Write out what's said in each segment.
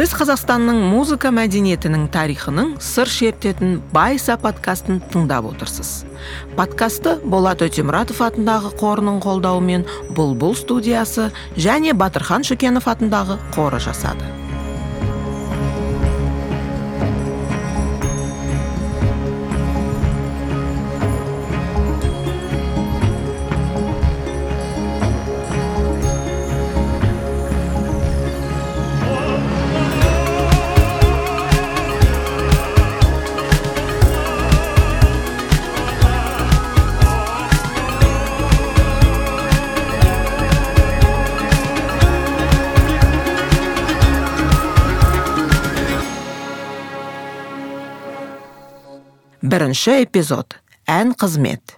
сіз қазақстанның музыка мәдениетінің тарихының сыр шертетін байса подкастын тыңдап отырсыз. Подкасты болат өтемұратов атындағы қорының қолдауымен бұлбұл студиясы және батырхан шүкенов атындағы қоры жасады. Бірінші эпизод ән қызмет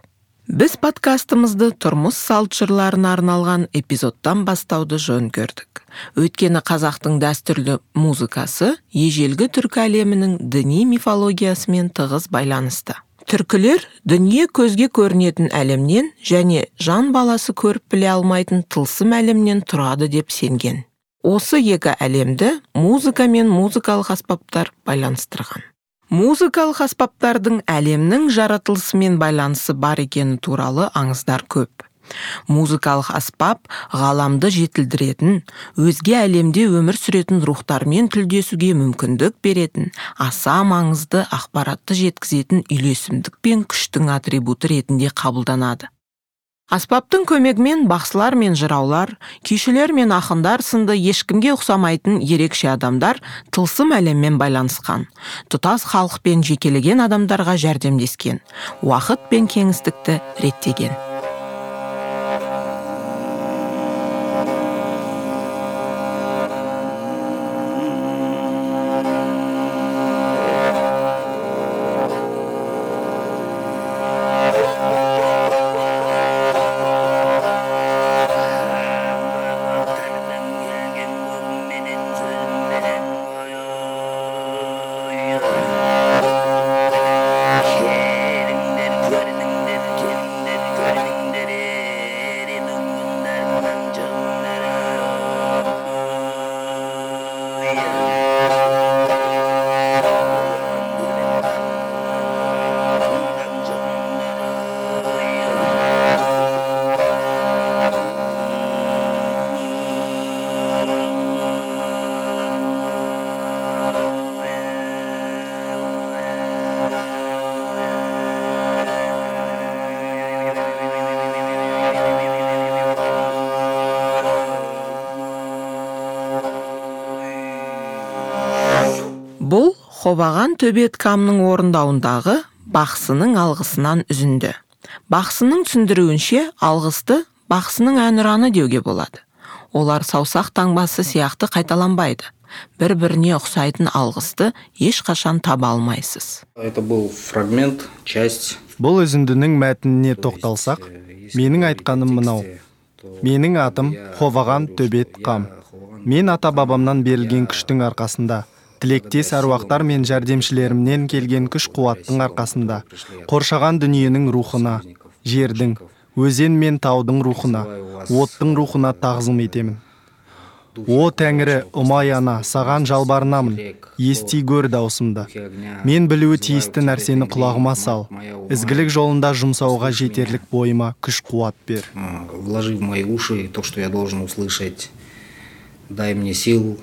біз подкастымызды тұрмыс салт жырларына арналған эпизодтан бастауды жөн көрдік. Өйткені қазақтың дәстүрлі музыкасы ежелгі түркі әлемінің діни мифологиясымен тығыз байланысты. Түркілер дүние көзге көрінетін әлемнен және жан баласы көріп біле алмайтын тылсым әлемнен тұрады деп сенген. Осы екі әлемді музыка мен музыкалық аспаптар байланыстырған. Музыкалық аспаптардың әлемнің жаратылысымен байланысы бар екені туралы аңыздар көп. Музыкалық аспап ғаламды жетілдіретін өзге әлемде өмір сүретін рухтармен тілдесуге мүмкіндік беретін аса маңызды ақпаратты жеткізетін үйлесімдік пен күштің атрибуты ретінде қабылданады. Аспаптың көмегімен бақсылар мен жыраулар күйшілер мен ақындар сынды ешкімге ұқсамайтын ерекше адамдар тылсым әлеммен байланысқан тұтас халық пен жекелеген адамдарға жәрдемдескен уақыт пен кеңістікті реттеген. Бұл ховаған төбет камның орындауындағы бақсының алғысынан үзінді. Бақсының түсіндіруінше алғысты бақсының әнұраны деуге болады. Олар саусақ таңбасы сияқты қайталанбайды. Бір біріне ұқсайтын алғысты ешқашан таба алмайсыз. Это был фрагмент часть. Бұл үзіндінің мәтініне тоқталсақ менің айтқаным мынау. Менің атым ховаған төбет қам. Мен ата бабамнан берілген күштің арқасында. Тілектес әруақтар мен жәрдемшілерімнен келген күш қуаттың арқасында қоршаған дүниенің рухына жердің өзен мен таудың рухына оттың рухына тағзым етемін. О тәңірі ұмай ана саған жалбарынамын ести гөр даусымды. Мен білуі тиісті нәрсені құлағыма сал. ізгілік жолында жұмсауға жетерлік бойыма күш қуат бер. Вложи в мои уши то что я должен услышать. Дай мне сил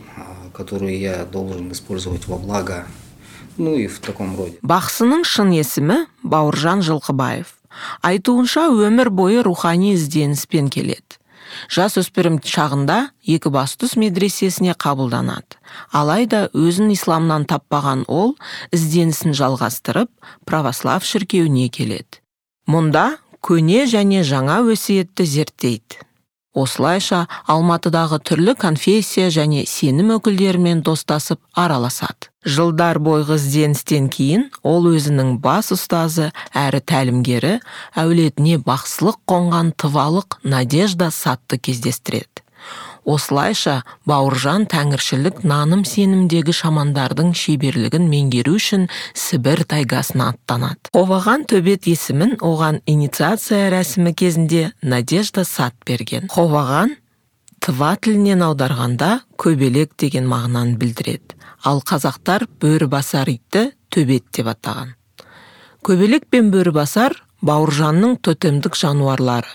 которую я должен использовать во благо ну и в таком роде. Бақсының шын есімі бауыржан жылқыбаев. Айтуынша өмір бойы рухани ізденіспен келеді. Жасөспірім шағында екібастұз медресесіне қабылданады. Алайда өзін исламнан таппаған ол ізденісін жалғастырып православ шіркеуіне келеді. Мұнда көне және жаңа өсиетті зерттейді. Осылайша алматыдағы түрлі конфессия және сенім өкілдерімен достасып араласады. Жылдар бойғы ізденістен кейін ол өзінің бас ұстазы әрі тәлімгері әулетіне бақсылық қонған тывалық надежда сатты кездестіреді. Осылайша бауыржан тәңіршілік наным сенімдегі шамандардың шеберлігін меңгеру үшін сібір тайгасына аттанады. Қоваған төбет есімін оған инициация рәсімі кезінде надежда сат берген. Қоваған тыва тілінен аударғанда көбелек деген мағынаны білдіреді. Ал қазақтар басар итті төбет деп атаған. Көбелек пен басар бауыржанның тотемдік жануарлары.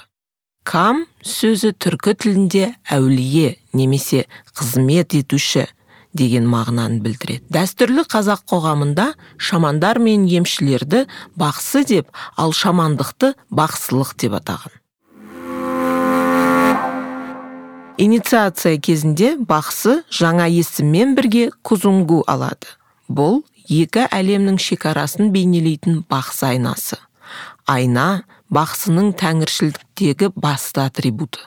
Кам сөзі түркі тілінде әулие немесе қызмет етуші деген мағынаны білдіреді. Дәстүрлі қазақ қоғамында шамандар мен емшілерді бақсы деп ал шамандықты бақсылық деп атаған. Инициация кезінде бақсы жаңа есіммен бірге кузунгу алады. Бұл екі әлемнің шекарасын бейнелейтін бақсы айнасы. Айна бақсының тәңіршілдіктегі басты атрибуты.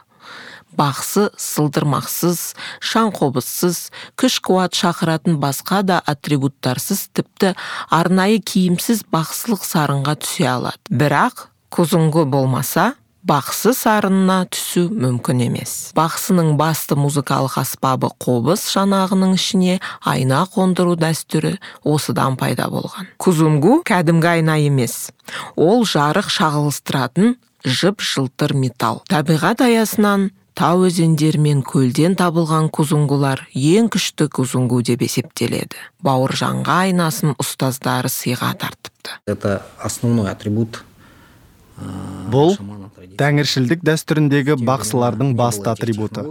Бақсы сылдырмақсыз шаңқобызсыз күш қуат шақыратын басқа да атрибуттарсыз тіпті арнайы киімсіз бақсылық сарынға түсе алады. Бірақ кузунгу болмаса бақсы сарынына түсу мүмкін емес. Бақсының басты музыкалық аспабы қобыз шанағының ішіне айна қондыру дәстүрі осыдан пайда болған. Кузунгу кәдімгі айна емес. Ол жарық шағылыстыратын жып жылтыр металл. Табиғат аясынан тау өзендер мен көлден табылған кузунгулар ең күшті кузунгу деп есептеледі. Бауыржанға айнасын ұстаздары сыйға тартыпты. Это основной атрибут бұл тәңіршілдік дәстүріндегі бақсылардың басты атрибуты.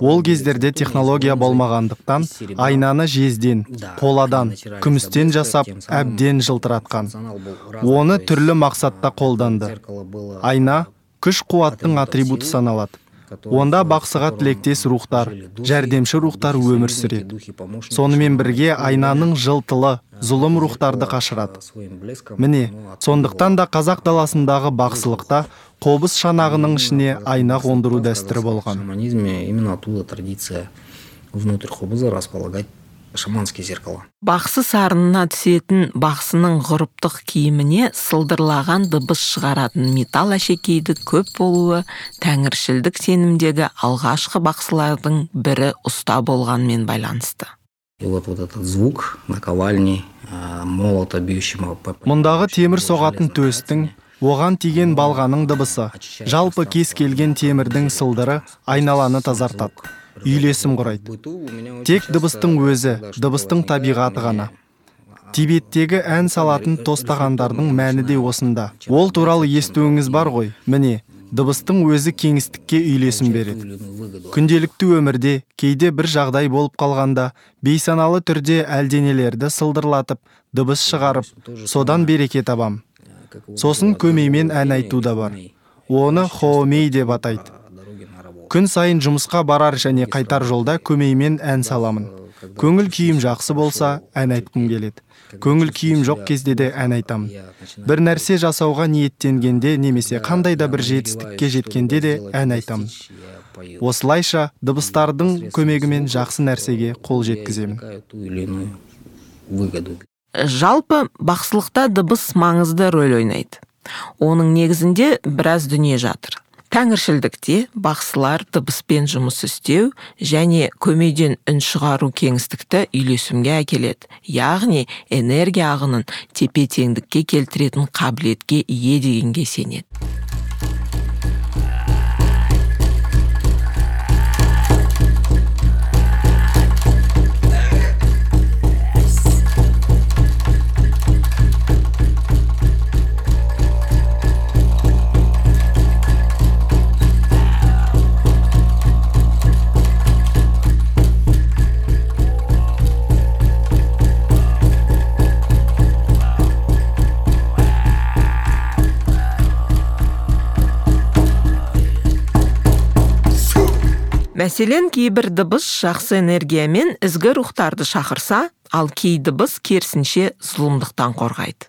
ол кездерде технология болмағандықтан айнаны жезден қоладан күмістен жасап әбден жылтыратқан. оны түрлі мақсатта қолданды. айна күш қуаттың атрибуты саналады. Онда бақсыға тілектес рухтар жәрдемші рухтар өмір сүреді. сонымен бірге айнаның жылтылы зұлым рухтарды қашырады. міне сондықтан да қазақ даласындағы бақсылықта қобыз шанағының ішіне айна қондыру дәстүрі болған. Именно оттуда традиция внутрь қобыза располагать шаманский зеркало бақсы сарынына түсетін бақсының ғұрыптық киіміне сылдырлаған дыбыс шығаратын металл әшекейді көп болуы тәңіршілдік сенімдегі алғашқы бақсылардың бірі ұста болғанмен байланысты. И вот вот этот звук наковальни молота бьющего мұндағы темір соғатын төстің оған тиген балғаның дыбысы. Жалпы кез келген темірдің сылдыры айналаны тазартады. Үйлесім құрайды. Тек дыбыстың өзі дыбыстың табиғаты ғана. Тибеттегі ән салатын тостағандардың мәні де осында. Ол туралы естуіңіз бар ғой. Міне дыбыстың өзі кеңістікке үйлесім береді. Күнделікті өмірде кейде бір жағдай болып қалғанда бейсаналы түрде әлденелерді сылдырлатып дыбыс шығарып содан береке табам. Сосын көмеймен ән айту да бар. Оны хоомей деп атайды. Күн сайын жұмысқа барар және қайтар жолда көмеймен ән саламын. Көңіл күйім жақсы болса ән айтқым келеді. Көңіл күйім жоқ кезде де ән айтамын. Бір нәрсе жасауға ниеттенгенде немесе қандай да бір жетістікке жеткенде де ән айтамын. Осылайша дыбыстардың көмегімен жақсы нәрсеге қол жеткіземін. Жалпы бақсылықта дыбыс маңызды рөл ойнайды. Оның негізінде біраз дүние жатыр. Тәңіршілдікте бақсылар дыбыспен жұмыс істеу және көмейден үн шығару кеңістікті үйлесімге әкеледі. Яғни энергия ағынын тепе теңдікке келтіретін қабілетке ие дегенге сенеді. Мәселен кейбір дыбыс жақсы энергиямен ізгі рухтарды шақырса ал кей дыбыс керісінше зұлымдықтан қорғайды.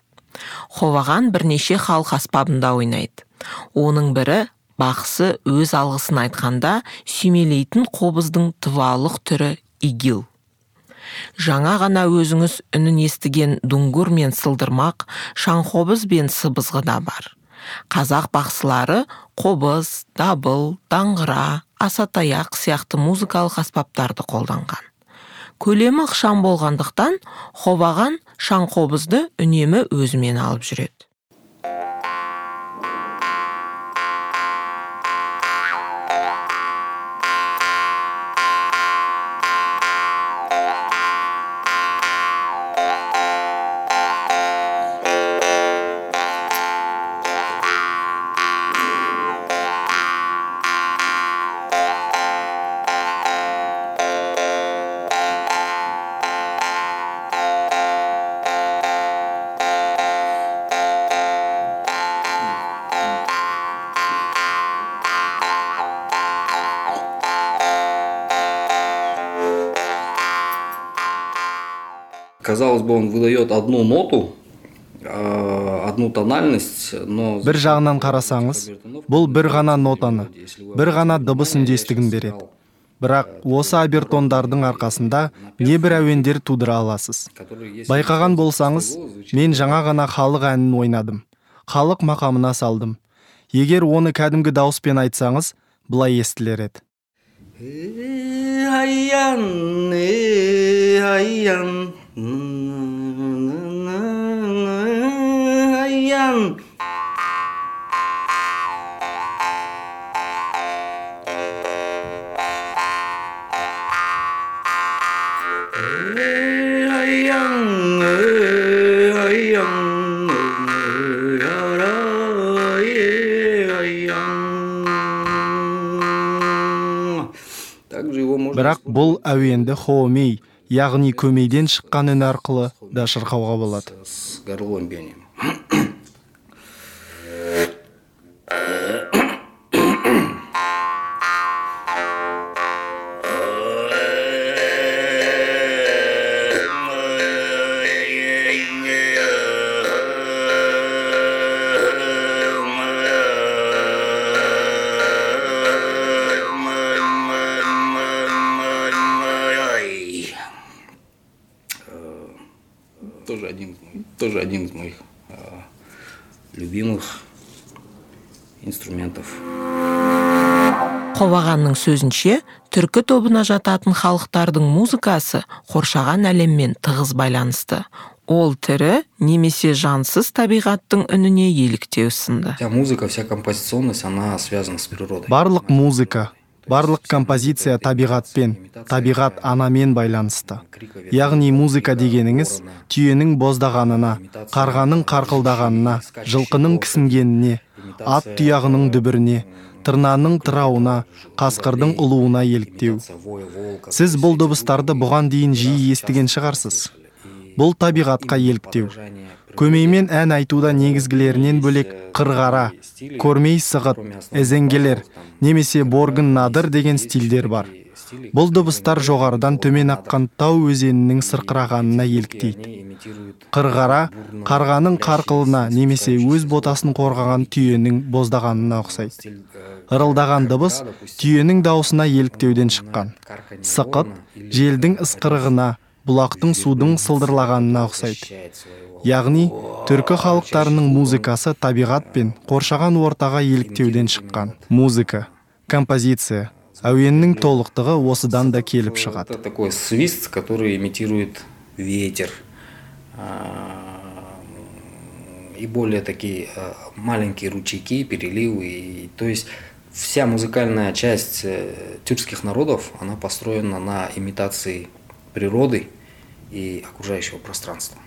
Ховаған бірнеше халық аспабында ойнайды. Оның бірі бақсы өз алғысын айтқанда сүймелейтін қобыздың тывалық түрі игил. Жаңа ғана өзіңіз үнін естіген дунгур мен сылдырмақ шаңқобыз бен сыбызғы да бар. Қазақ бақсылары қобыз дабыл даңғыра асатаяқ сияқты музыкалық аспаптарды қолданған. Көлемі ықшам болғандықтан хобаған шаңқобызды үнемі өзімен алып жүреді. Казалось бы он выдает одну ноту одну тональность но бір жағынан қарасаңыз бұл бір ғана нотаны бір ғана дыбыс үндестігін береді. бірақ осы обертондардың арқасында небір әуендер тудыра аласыз. байқаған болсаңыз мен жаңа ғана халық әнін ойнадым. Халық мақамына салдым. Егер оны кәдімгі дауыспен айтсаңыз былай естілер еді. Бұл әуенді хоомей яғни көмейден шыққан үн арқылы да шырқауға болады сөзінше түркі тобына жататын халықтардың музыкасы қоршаған әлеммен тығыз байланысты. Ол тірі немесе жансыз табиғаттың үніне еліктеу сынды. Вся музыка вся композиционность она связана с природой. Барлық музыка барлық композиция табиғатпен табиғат анамен байланысты. Яғни музыка дегеніңіз түйенің боздағанына қарғаның қарқылдағанына жылқының кісінгеніне ат тұяғының дүбіріне тырнаның тырауына қасқырдың ұлуына еліктеу. Сіз бұл дыбыстарды бұған дейін жиі естіген шығарсыз. Бұл табиғатқа еліктеу. Көмеймен ән айтуда негізгілерінен бөлек қырғара көрмей сығыт әзеңгелер немесе боргын надыр деген стильдер бар. Бұл дыбыстар жоғарыдан төмен аққан тау өзенінің сырқырағанына еліктейді. Қырғара қарғаның қарқылына немесе өз ботасын қорғаған түйенің боздағанына ұқсайды. Ырылдаған дыбыс түйенің даусына еліктеуден шыққан. Сықыт желдің ысқырығына бұлақтың судың сылдырлағанына ұқсайды. Яғни түркі халықтарының музыкасы табиғат пен қоршаған ортаға еліктеуден шыққан. Музыка композиция әуеннің толықтығы осыдан да келіп шығады. это такой свист который имитирует ветер. И более такие маленькие ручейки переливы. И то есть вся музыкальная часть тюркских народов она построена на имитации природы и окружающего пространства.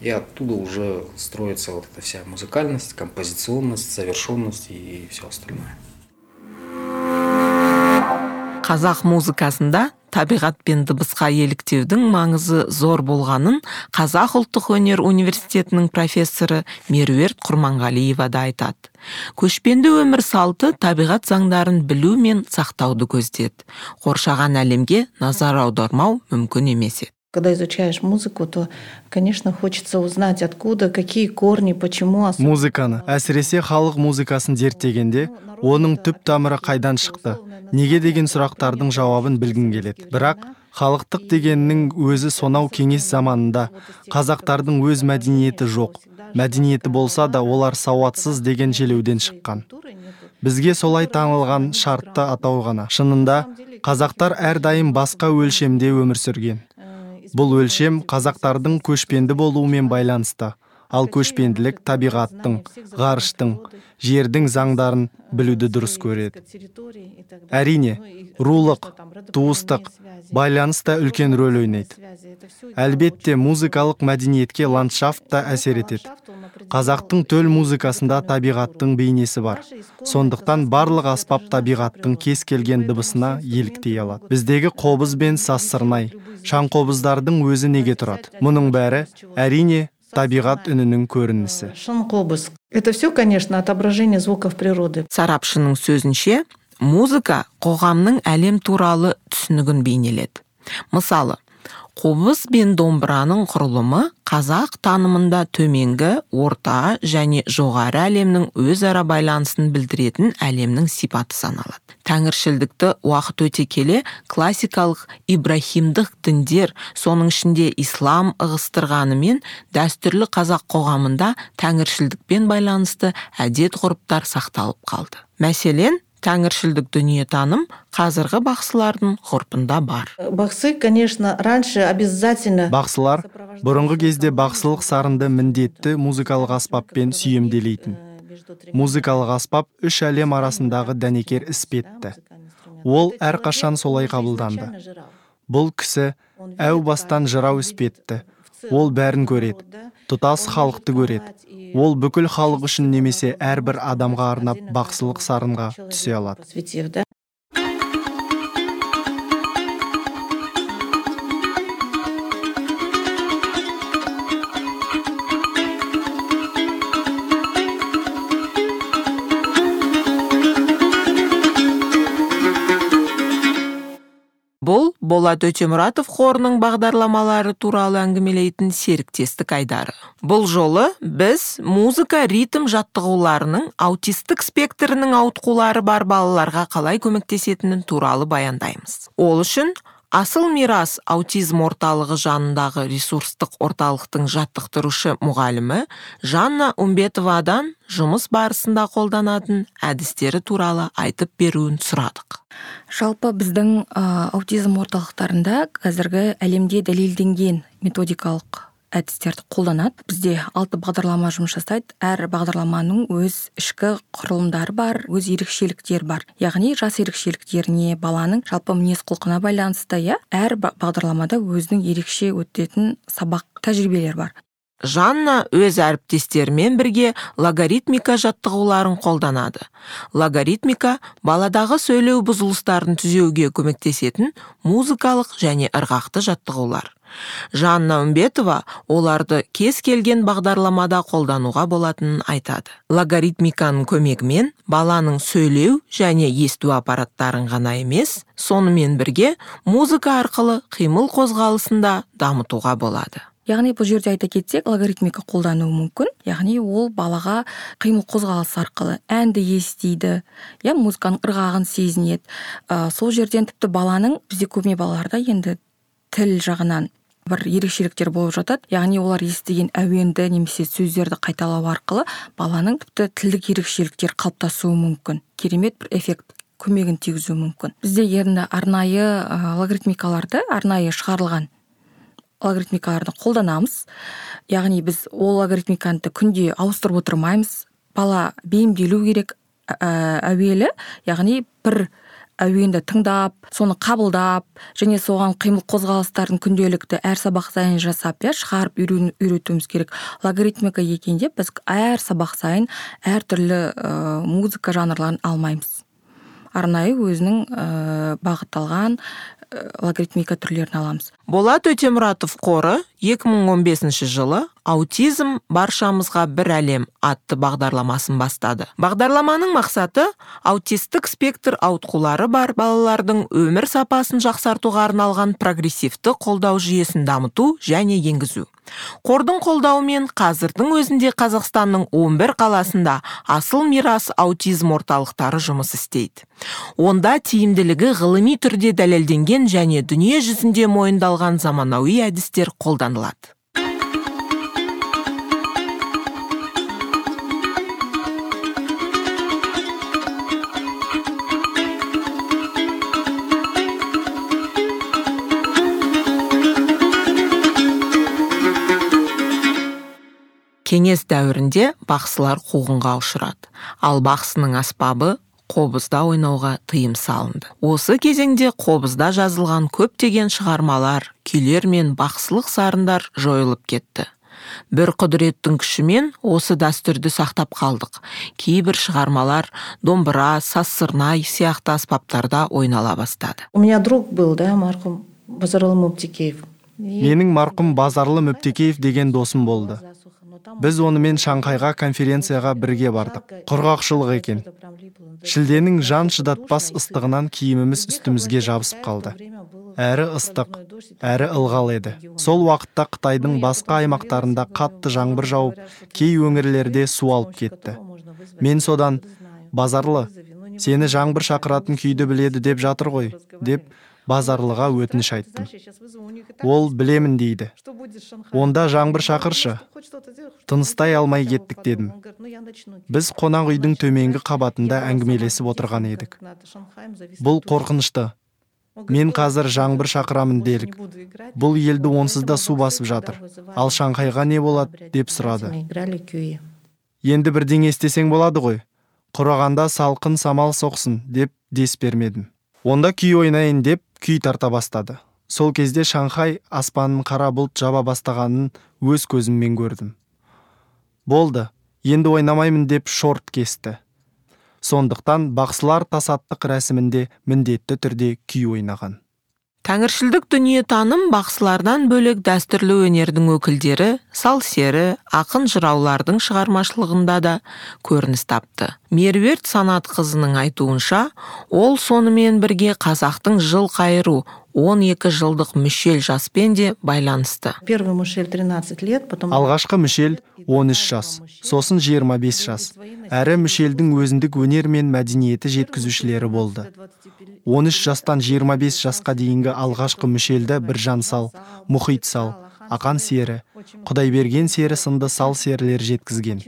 И оттуда уже строится вот эта вся музыкальность, композиционность, завершенность и все остальное. Қазақ музыкасында табиғат пен дыбысқа еліктеудің маңызы зор болғанын қазақ ұлттық өнер университетінің профессоры меруерт құрманғалиева да айтады. Көшпенді өмір салты табиғат заңдарын білу мен сақтауды көздеді. Қоршаған әлемге назар аудармау мүмкін емес еді. Когда изучаешь музыку, то, конечно, хочется узнать, откуда, какие корни, почему. Музыканы, әсіресе халық музыкасын зерттегенде, оның түп тамыры қайдан шықты, неге деген сұрақтардың жауабын білгің келеді. Бірақ халықтық дегеннің өзі сонау кеңес заманында қазақтардың өз мәдениеті жоқ. Мәдениеті болса да олар сауатсыз деген желеуден шыққан. Бізге солай таңылған шартты атау ғана. Шынында қазақтар әрдайым басқа өлшемде өмір сүрген бұл өлшем қазақтардың көшпенді болуымен байланысты. Ал көшпенділік табиғаттың ғарыштың жердің заңдарын білуді дұрыс көреді. Әрине рулық туыстық байланыс та үлкен рөл ойнайды. Әлбетте музыкалық мәдениетке ландшафт та әсер етеді. Қазақтың төл музыкасында табиғаттың бейнесі бар. Сондықтан барлық аспап табиғаттың кез келген дыбысына еліктей алады. Біздегі қобыз бен сазсырнай шаңқобыздардың өзі неге тұрады? Мұның бәрі әрине табиғат үнінің көрінісі шаңқобыз это все конечно отображение звуков природы. Сарапшының сөзінше музыка қоғамның әлем туралы түсінігін бейнеледі. Мысалы қобыз бен домбыраның құрылымы қазақ танымында төменгі орта және жоғары әлемнің өзара байланысын білдіретін әлемнің сипаты саналады. Тәңіршілдікті уақыт өте келе классикалық ибрахимдық діндер соның ішінде ислам ығыстырғанымен дәстүрлі қазақ қоғамында тәңіршілдікпен байланысты әдет ғұрыптар сақталып қалды. Мәселен тәңіршілдік дүниетаным қазіргі бақсылардың ғұрпында бар. Бақсы конечно раньше обязательно бақсылар бұрынғы кезде бақсылық сарынды міндетті музыкалық аспаппен сүйемделейтін музыкалық аспап үш әлем арасындағы дәнекер іспетті. ол әрқашан солай қабылданды. бұл кісі әу бастан жырау іспетті. Ол бәрін көреді. тұтас халықты көреді. ол бүкіл халық үшін немесе әрбір адамға арнап бақсылық сарынға түсе алады. Бұл болат өтемұратов қорының бағдарламалары туралы әңгімелейтін серіктестік айдары. Бұл жолы біз музыка ритм жаттығуларының аутистік спектрінің ауытқулары бар балаларға қалай көмектесетінін туралы баяндаймыз. Ол үшін асыл мирас аутизм орталығы жанындағы ресурстық орталықтың жаттықтырушы мұғалімі жанна умбетовадан жұмыс барысында қолданатын әдістері туралы айтып беруін сұрадық. Жалпы біздің аутизм орталықтарында қазіргі әлемде дәлелденген методикалық әдістерді қолданады. Бізде алты бағдарлама жұмыс жасайды. Әр бағдарламаның өз ішкі құрылымдары бар өз ерекшеліктері бар. Яғни жас ерекшеліктеріне баланың жалпы мінез құлқына байланысты иә? Әр бағдарламада өзінің ерекше өтетін сабақ тәжірибелері бар. Жанна өз әріптестерімен бірге логаритмика жаттығуларын қолданады. Логаритмика баладағы сөйлеу бұзылыстарын түзеуге көмектесетін музыкалық және ырғақты жаттығулар. Жанна үмбетова оларды кез келген бағдарламада қолдануға болатынын айтады. Логаритмиканың көмегімен баланың сөйлеу және есту аппараттарын ғана емес сонымен бірге музыка арқылы қимыл қозғалысын да дамытуға болады. Яғни бұл жерде айта кетсек логаритмика қолдануы мүмкін. Яғни ол балаға қимыл қозғалыс арқылы әнді естиді иә музыканың ырғағын сезінеді. Ә, сол жерден тіпті баланың бізде көбіне балаларда енді тіл жағынан бір ерекшеліктер болып жатады. Яғни олар естіген әуенді немесе сөздерді қайталау арқылы баланың тіпті тілдік ерекшеліктер қалыптасуы мүмкін. Керемет бір эффект көмегін тигізуі мүмкін. Бізде енді арнайы ә, логаритмикаларды арнайы шығарылған логарифмикаларды қолданамыз. Яғни біз ол логарифмиканы күнде ауыстырып отырмаймыз. Бала бейімделу керек әуелі яғни бір әуенді тыңдап соны қабылдап және соған қимыл қозғалыстарын күнделікті әр сабақ сайын жасап иә шығарып үйретуіміз керек. Логарифмика екенде біз әр сабақ сайын әртүрлі ә, музыка жанрларын алмаймыз. Арнайы өзінің ә, бағытталған логарифмика түрлерін аламыз. Болат өтемұратов қоры 2015 жылы аутизм баршамызға бір әлем атты бағдарламасын бастады. Бағдарламаның мақсаты аутистік спектр ауытқулары бар балалардың өмір сапасын жақсартуға арналған прогрессивті қолдау жүйесін дамыту және енгізу. Қордың қолдауымен қазірдің өзінде қазақстанның 11 қаласында асыл мирас аутизм орталықтары жұмыс істейді. Онда тиімділігі ғылыми түрде дәлелденген және дүние жүзінде мойындалған заманауи әдістер кеңес дәуірінде бақсылар қуғынға ұшырады. Ал бақсының аспабы қобызда ойнауға тыйым салынды. Осы кезеңде қобызда жазылған көптеген шығармалар күйлер мен бақсылық сарындар жойылып кетті. Бір құдіреттің күшімен осы дәстүрді сақтап қалдық. Кейбір шығармалар домбыра сазсырнай сияқты аспаптарда ойнала бастады. У меня друг был да марқұм базаралы мүптекеев менің марқұм базарлы мүптекеев деген досым болды. Біз онымен шанхайға конференцияға бірге бардық. құрғақшылық екен. шілденің жан шыдатпас ыстығынан киіміміз үстімізге жабысып қалды. әрі ыстық әрі ылғал еді. сол уақытта қытайдың басқа аймақтарында қатты жаңбыр жауып кей өңірлерде су алып кетті. мен содан базарлы сені жаңбыр шақыратын күйді біледі деп жатыр ғой деп базарлыға өтініш айттым. Ол білемін дейді. онда жаңбыр шақыршы. Тыныстай алмай кеттік дедім. біз қонақ үйдің төменгі қабатында әңгімелесіп отырған едік. бұл қорқынышты. Мен қазір жаңбыр шақырамын делік. бұл елді онсыз да су басып жатыр. ал шанхайға не болады деп сұрады. Енді бірдеңе істесең болады ғой. Құрағанда салқын самал соқсын деп дес бермедім. Онда күй ойнайын деп күй тарта бастады. Сол кезде шанхай аспанын қара бұлт жаба бастағанын өз көзіммен көрдім. Болды енді ойнамаймын деп шорт кесті. Сондықтан бақсылар тасаттық рәсімінде міндетті түрде күй ойнаған. Тәңіршілдік дүниетаным бақсылардан бөлек дәстүрлі өнердің өкілдері сал сері ақын жыраулардың шығармашылығында да көрініс тапты. Меруерт қызының айтуынша ол сонымен бірге қазақтың жыл қайыру 12 жылдық мүшел жаспен де байланысты. Первый мушель 13 лет потом алғашқы мүшел 13 жас сосын 25 жас. Әрі мүшелдің өзіндік өнер мен мәдениеті жеткізушілері болды. 13 жастан 25 жасқа дейінгі алғашқы мүшелді біржан сал мұхит сал ақан сері құдайберген сері сынды сал серілер жеткізген.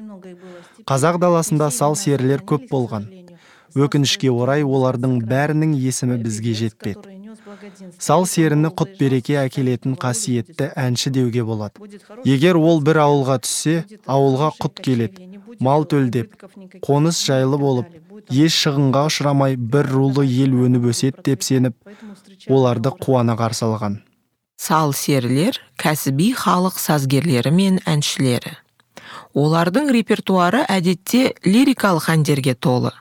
Қазақ даласында сал серілер көп болған. Өкінішке орай олардың бәрінің есімі бізге жетпеді. Сал серіні құт береке әкелетін қасиетті әнші деуге болады. егер ол бір ауылға түссе ауылға құт келеді. мал төлдеп қоныс жайлы болып еш шығынға ұшырамай бір рулы ел өніп өседі деп сеніп оларды қуана қарсы алған. Сал серілер кәсіби халық сазгерлері мен әншілері. Олардың репертуары әдетте лирикалық әндерге толы.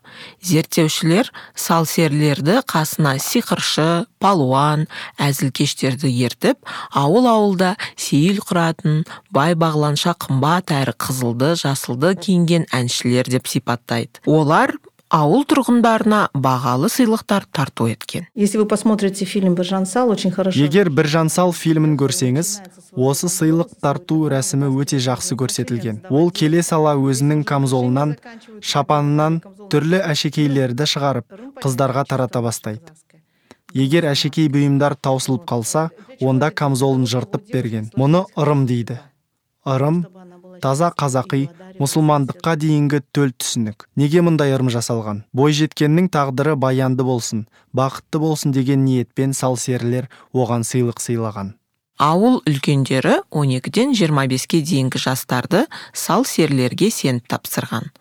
Зерттеушілер салсерлерді қасына сиқыршы палуан әзілкештерді ертіп ауыл ауылда сейіл құратын бай бағланша қымбат әрі қызылды жасылды киінген әншілер деп сипаттайды. Олар ауыл тұрғындарына бағалы сыйлықтар тарту еткен. Если вы посмотрите фильм біржан сал очень хорошо егер біржан сал фильмін көрсеңіз осы сыйлық тарту рәсімі өте жақсы көрсетілген. ол келе сала өзінің камзолынан шапанынан түрлі әшекейлерді шығарып қыздарға тарата бастайды. егер әшекей бұйымдар таусылып қалса онда камзолын жыртып берген. мұны ырым дейді. Ырым таза қазақи мұсылмандыққа дейінгі төл түсінік. Неге мұндай ырым жасалған? Бойжеткеннің тағдыры баянды болсын бақытты болсын деген ниетпен серілер оған сыйлық сыйлаған. Ауыл үлкендері 12-ден 25-ке дейінгі жастарды сал серілерге сеніп тапсырған.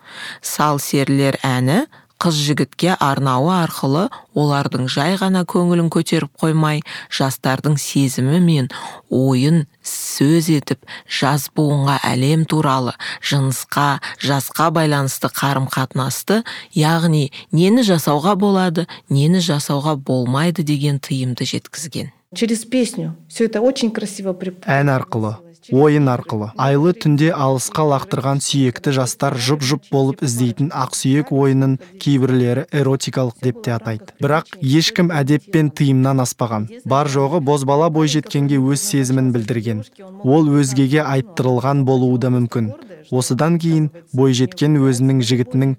Сал серілер әні қыз жігітке арнауы арқылы олардың жай ғана көңілін көтеріп қоймай жастардың сезімі мен ойын сөз етіп жас буынға әлем туралы жынысқа жасқа байланысты қарым қатынасты яғни нені жасауға болады нені жасауға болмайды деген тыйымды жеткізген. Через песню. Все это очень красиво ән арқылы. Ойын арқылы айлы түнде алысқа лақтырған сүйекті жастар жұп жұп болып іздейтін ақсүйек ойынын кейбірлері эротикалық деп те атайды. Бірақ ешкім әдеп пен тыйымнан аспаған. Бар жоғы бозбала бойжеткенге өз сезімін білдірген. Ол өзгеге айттырылған болуы да мүмкін. Осыдан кейін бойжеткен өзінің жігітінің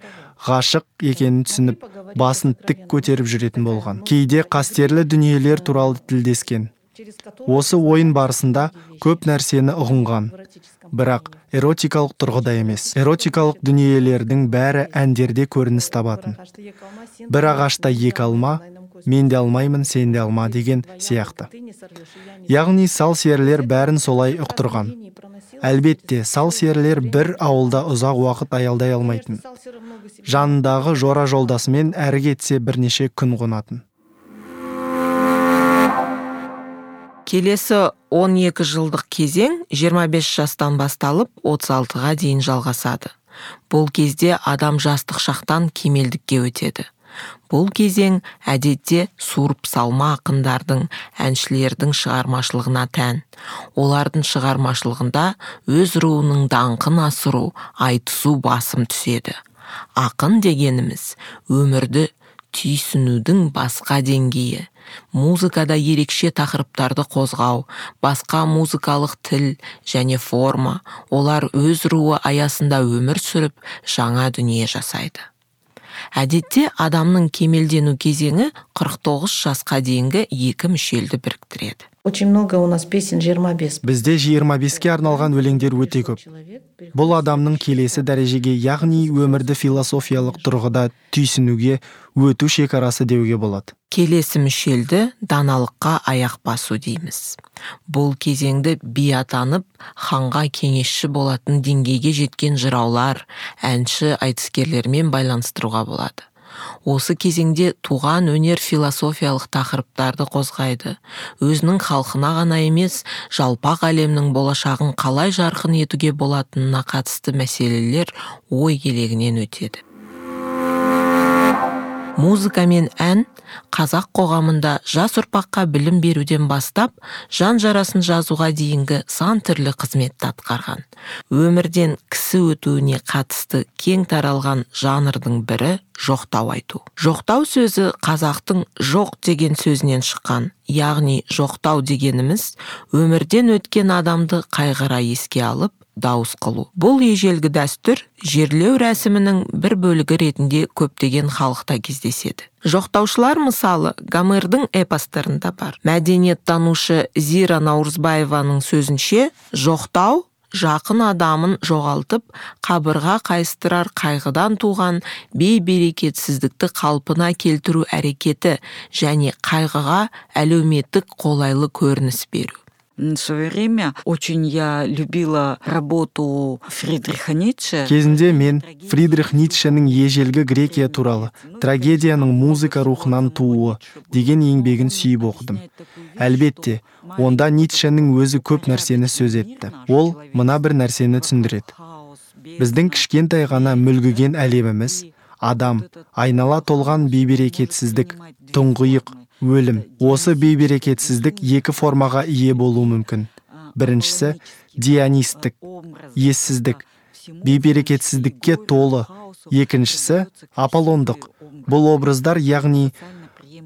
ғашық екенін түсініп басын тік көтеріп жүретін болған. Кейде қастерлі дүниелер туралы тілдескен. Осы ойын барысында көп нәрсені ұғынған. Бірақ эротикалық тұрғыда емес. Эротикалық дүниелердің бәрі әндерде көрініс табатын. Бір ағашта екі алма мен де алмаймын сен де алма деген сияқты. Яғни сал серілер бәрін солай ұқтырған. Әлбетте сал серілер бір ауылда ұзақ уақыт аялдай алмайтын. Жанындағы жора жолдасымен әрі кетсе бірнеше күн қонатын. Келесі 12 жылдық кезең 25 жастан басталып 36-ға дейін жалғасады. Бұл кезде адам жастық шақтан кемелдікке өтеді. Бұл кезең әдетте суырып салма ақындардың әншілердің шығармашылығына тән. Олардың шығармашылығында өз руының даңқын асыру айтысу басым түседі. Ақын дегеніміз өмірді түйсінудің басқа деңгейі музыкада ерекше тақырыптарды қозғау басқа музыкалық тіл және форма олар өз руы аясында өмір сүріп жаңа дүние жасайды. Әдетте адамның кемелдену кезеңі 49 жасқа дейінгі екі мүшелді біріктіреді. Очень много у нас песен жиырма бес. бізде 25-ке арналған өлеңдер өте көп. Бұл адамның келесі дәрежеге яғни өмірді философиялық тұрғыда түйсінуге өту шекарасы деуге болады. Келесі мүшелді даналыққа аяқ басу дейміз. Бұл кезеңді би атанып ханға кеңесші болатын деңгейге жеткен жыраулар әнші айтыскерлермен байланыстыруға болады. Осы кезеңде туған өнер философиялық тақырыптарды қозғайды. Өзінің халқына ғана емес жалпақ әлемнің болашағын қалай жарқын етуге болатынына қатысты мәселелер ой елегінен өтеді. Музыка мен ән қазақ қоғамында жас ұрпаққа білім беруден бастап жан жарасын жазуға дейінгі сан түрлі қызметті атқарған. Өмірден кісі өтуіне қатысты кең таралған жанрдың бірі жоқтау айту. Жоқтау сөзі қазақтың жоқ деген сөзінен шыққан. Яғни жоқтау дегеніміз өмірден өткен адамды қайғыра еске алып дауыс қылу. Бұл ежелгі дәстүр жерлеу рәсімінің бір бөлігі ретінде көптеген халықта кездеседі. Жоқтаушылар мысалы гомердің эпостарында бар. Мәдениеттанушы зира наурызбаеваның сөзінше жоқтау жақын адамын жоғалтып қабырға қайыстырар қайғыдан туған бейберекетсіздікті қалпына келтіру әрекеті және қайғыға әлеуметтік қолайлы көрініс беру. В свое время. Очень я любила работу Фридриха Ницше. кезінде мен фридрих ницшенің ежелгі грекия туралы трагедияның музыка рухынан тууы деген еңбегін сүйіп оқыдым. Әлбетте онда ницшенің өзі көп нәрсені сөз етті. Ол мына бір нәрсені түсіндіреді. Біздің кішкентай ғана мүлгіген әлеміміз адам айнала толған бейберекетсіздік тұңғиық өлім. Осы бейберекетсіздік екі формаға ие болуы мүмкін. Біріншісі дионистік ессіздік бейберекетсіздікке толы. Екіншісі аполлондық. Бұл образдар яғни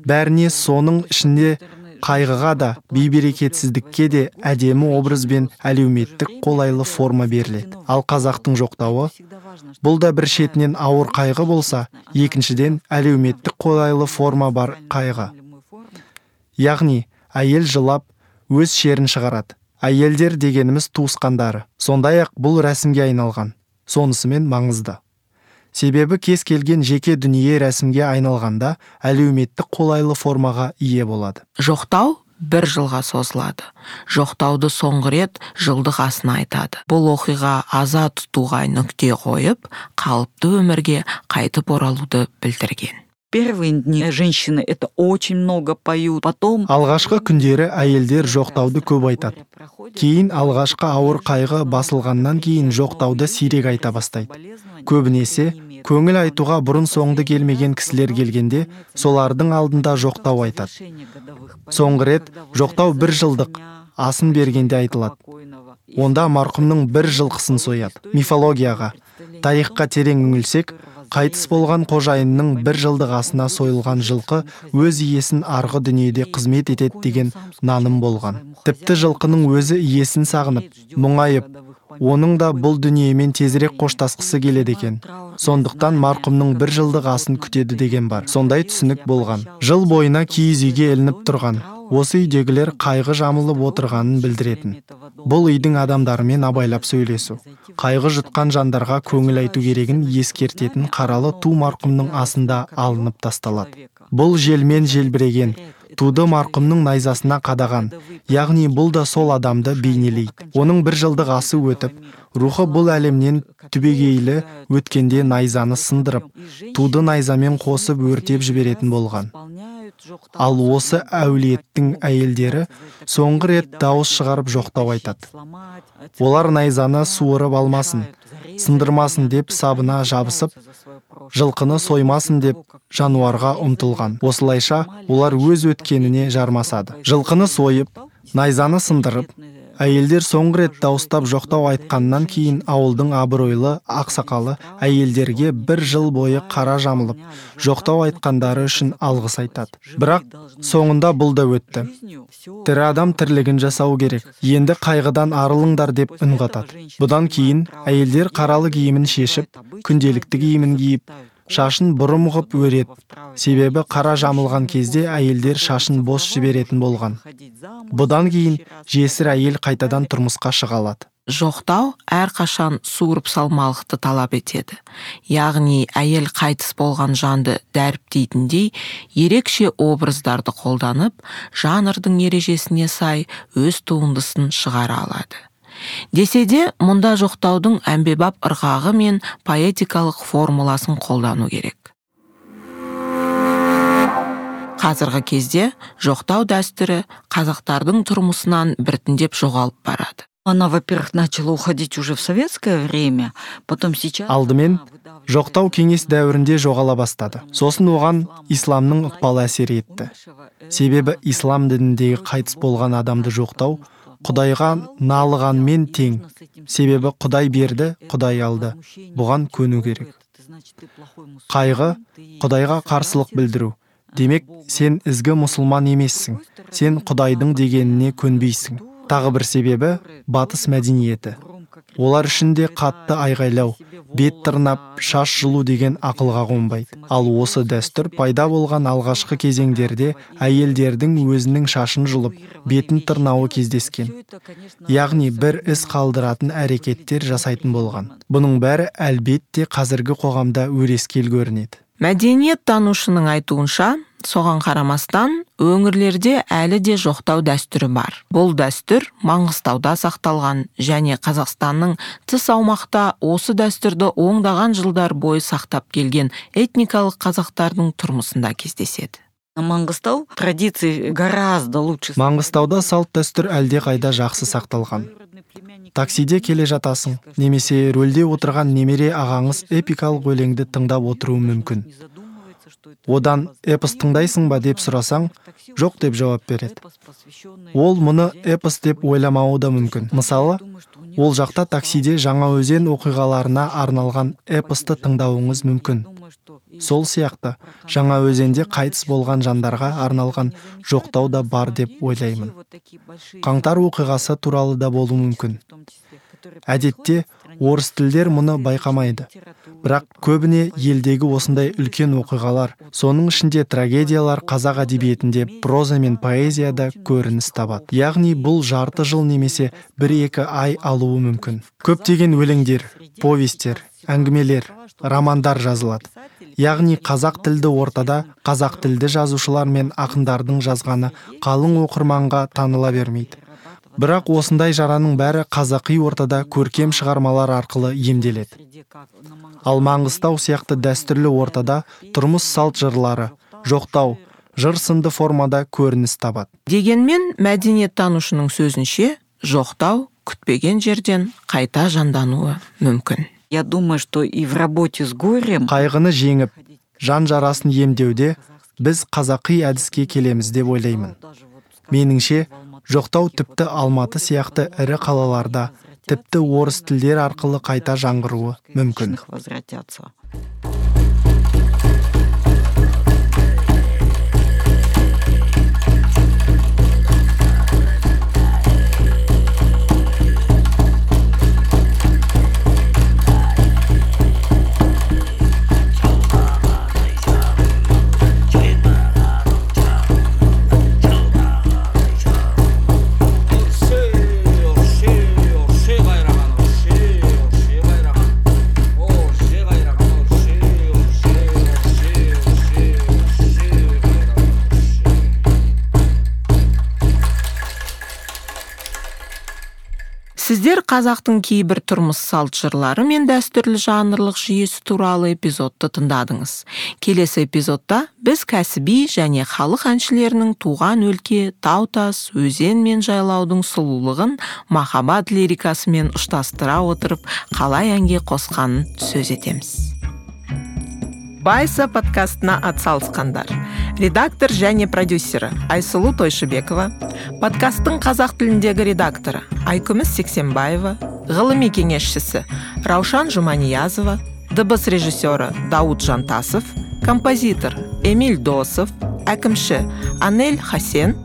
бәріне соның ішінде қайғыға да бейберекетсіздікке де әдемі образ бен әлеуметтік қолайлы форма беріледі. Ал қазақтың жоқтауы бұл да бір шетінен ауыр қайғы болса екіншіден әлеуметтік қолайлы форма бар қайғы. Яғни әйел жылап өз шерін шығарады. Әйелдер дегеніміз туысқандары. Сондай ақ бұл рәсімге айналған. Сонысымен маңызды. Себебі кез келген жеке дүние рәсімге айналғанда әлеуметтік қолайлы формаға ие болады. Жоқтау бір жылға созылады. Жоқтауды соңғы рет жылдық асына айтады. Бұл оқиға аза тұтуға нүкте қойып қалыпты өмірге қайтып оралуды білдірген. Первые дни женщины это очень много поют, потом алғашқы күндері әйелдер жоқтауды көп айтады. Кейін алғашқы ауыр қайғы басылғаннан кейін жоқтауды сирек айта бастайды. Көбінесе көңіл айтуға бұрын соңды келмеген кісілер келгенде солардың алдында жоқтау айтады. Соңғы рет жоқтау бір жылдық асын бергенде айтылады. Онда марқұмның бір жылқысын сояды. Мифологияға тарихқа терең үңілсек қайтыс болған қожайынның бір жылдық асына сойылған жылқы өз иесін арғы дүниеде қызмет етеді деген наным болған. Тіпті жылқының өзі иесін сағынып мұңайып оның да бұл дүниемен тезірек қоштасқысы келеді екен. Сондықтан марқұмның бір жылдық асын күтеді деген бар. Сондай түсінік болған. Жыл бойына киіз үйге ілініп тұрған. Осы үйдегілер қайғы жамылып отырғанын білдіретін. Бұл үйдің адамдарымен абайлап сөйлесу қайғы жұтқан жандарға көңіл айту керегін ескертетін қаралы ту марқұмның асында алынып тасталады. Бұл желмен желбіреген туды марқұмның найзасына қадаған яғни бұл да сол адамды бейнелейді. Оның бір жылдық асы өтіп рухы бұл әлемнен түбегейлі өткенде найзаны сындырып туды найзамен қосып өртеп жіберетін болған. Ал осы әулеттің әйелдері соңғы рет дауыс шығарып жоқтау айтады. олар найзаны суырып алмасын сындырмасын деп сабына жабысып жылқыны соймасын деп жануарға ұмтылған. осылайша олар өз өткеніне жармасады. жылқыны сойып найзаны сындырып әйелдер соңғы рет дауыстап жоқтау айтқаннан кейін ауылдың абыройлы ақсақалы әйелдерге бір жыл бойы қара жамылып жоқтау айтқандары үшін алғыс айтады. Бірақ соңында бұл да өтті. Тірі адам тірлігін жасау керек. Енді қайғыдан арылыңдар деп үн қатады. Бұдан кейін әйелдер қаралы киімін шешіп күнделікті киімін киіп шашын бұрым ғып өреді себебі қара жамылған кезде әйелдер шашын бос жіберетін болған. Бұдан кейін жесір әйел қайтадан тұрмысқа шыға алады. Жоқтау әрқашан суырып салмалықты талап етеді. Яғни әйел қайтыс болған жанды дәріптейтіндей ерекше образдарды қолданып жанрдың ережесіне сай өз туындысын шығара алады. Десе де мұнда жоқтаудың әмбебап ырғағы мен поэтикалық формуласын қолдану керек. Қазіргі кезде жоқтау дәстүрі қазақтардың тұрмысынан біртіндеп жоғалып барады. Она во первых начала уходить уже в советское время потом сейчас алдымен жоқтау кеңес дәуірінде жоғала бастады. Сосын оған исламның ықпалы әсер етті. Себебі ислам дініндегі қайтыс болған адамды жоқтау құдайға налығанмен тең. Себебі құдай берді құдай алды. Бұған көну керек. Қайғы құдайға қарсылық білдіру. Демек сен ізгі мұсылман емессің. Сен құдайдың дегеніне көнбейсің. Тағы бір себебі батыс мәдениеті. Олар үшін де қатты айғайлау бет тырнап шаш жұлу деген ақылға қонбайды. Ал осы дәстүр пайда болған алғашқы кезеңдерде әйелдердің өзінің шашын жұлып бетін тырнауы кездескен. Яғни бір із қалдыратын әрекеттер жасайтын болған. Бұның бәрі әлбетте қазіргі қоғамда өрескел көрінеді. Мәдениет танушының айтуынша соған қарамастан өңірлерде әлі де жоқтау дәстүрі бар. Бұл дәстүр маңғыстауда сақталған және қазақстанның тыс аумақта осы дәстүрді оңдаған жылдар бойы сақтап келген этникалық қазақтардың тұрмысында кездеседі. Маңғыстау традиции гораздо лучше маңғыстауда салт дәстүр әлдеқайда жақсы сақталған. Таксиде келе жатасың немесе рөлде отырған немере ағаңыз эпикалық өлеңді тыңдап отыруы мүмкін. Одан эпос тыңдайсың ба деп сұрасаң жоқ деп жауап береді. Ол мұны эпос деп ойламауы да мүмкін. Мысалы ол жақта таксиде жаңа өзен оқиғаларына арналған эпосты тыңдауыңыз мүмкін. Сол сияқты жаңа өзенде қайтыс болған жандарға арналған жоқтау да бар деп ойлаймын. Қаңтар оқиғасы туралы да болуы мүмкін. Әдетте орыс тілдер мұны байқамайды. Бірақ көбіне елдегі осындай үлкен оқиғалар соның ішінде трагедиялар қазақ әдебиетінде проза мен поэзияда көрініс табады. Яғни бұл жарты жыл немесе бір екі ай алуы мүмкін. Көптеген өлеңдер повестер әңгімелер романдар жазылады. Яғни қазақ тілді ортада қазақ тілді жазушылар мен ақындардың жазғаны қалың оқырманға таныла бермейді. Бірақ осындай жараның бәрі қазақи ортада көркем шығармалар арқылы емделеді. Ал маңғыстау сияқты дәстүрлі ортада тұрмыс салт жырлары жоқтау жыр сынды формада көрініс табады. Дегенмен мәдениеттанушының сөзінше жоқтау күтпеген жерден қайта жандануы мүмкін. Я думаю что и в работе с горем қайғыны жеңіп жан жарасын емдеуде біз қазақи әдіске келеміз деп ойлаймын. Меніңше жоқтау тіпті алматы сияқты ірі қалаларда тіпті орыс тілдер арқылы қайта жаңғыруы мүмкін. Сіздер қазақтың кейбір тұрмыс салт жырлары мен дәстүрлі жанрлық жүйесі туралы эпизодты тыңдадыңыз. Келесі эпизодта біз кәсіби және халық әншілерінің туған өлке тау тас өзен мен жайлаудың сұлулығын махаббат лирикасымен ұштастыра отырып қалай әнге қосқанын сөз етеміз. Байса подкастына атсалысқандар редактор және продюсері айсұлу тойшыбекова подкасттың қазақ тіліндегі редакторы айкүміс сексенбаева. Ғылыми кеңесшісі раушан жұманиязова. Дыбыс режиссері дауд жантасов. Композитор эмиль досов. Әкімші анель хасен.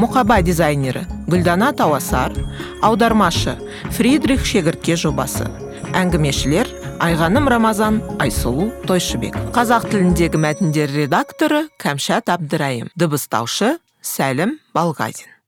Мұқаба дизайнері гүлдана тауасар аудармашы фридрих шегіртке жобасы. Әңгімешілер айғаным рамазан айсұлу тойшыбек. Қазақ тіліндегі мәтіндер редакторы кәмшат әбдірайым дыбыстаушы сәлім балғазин.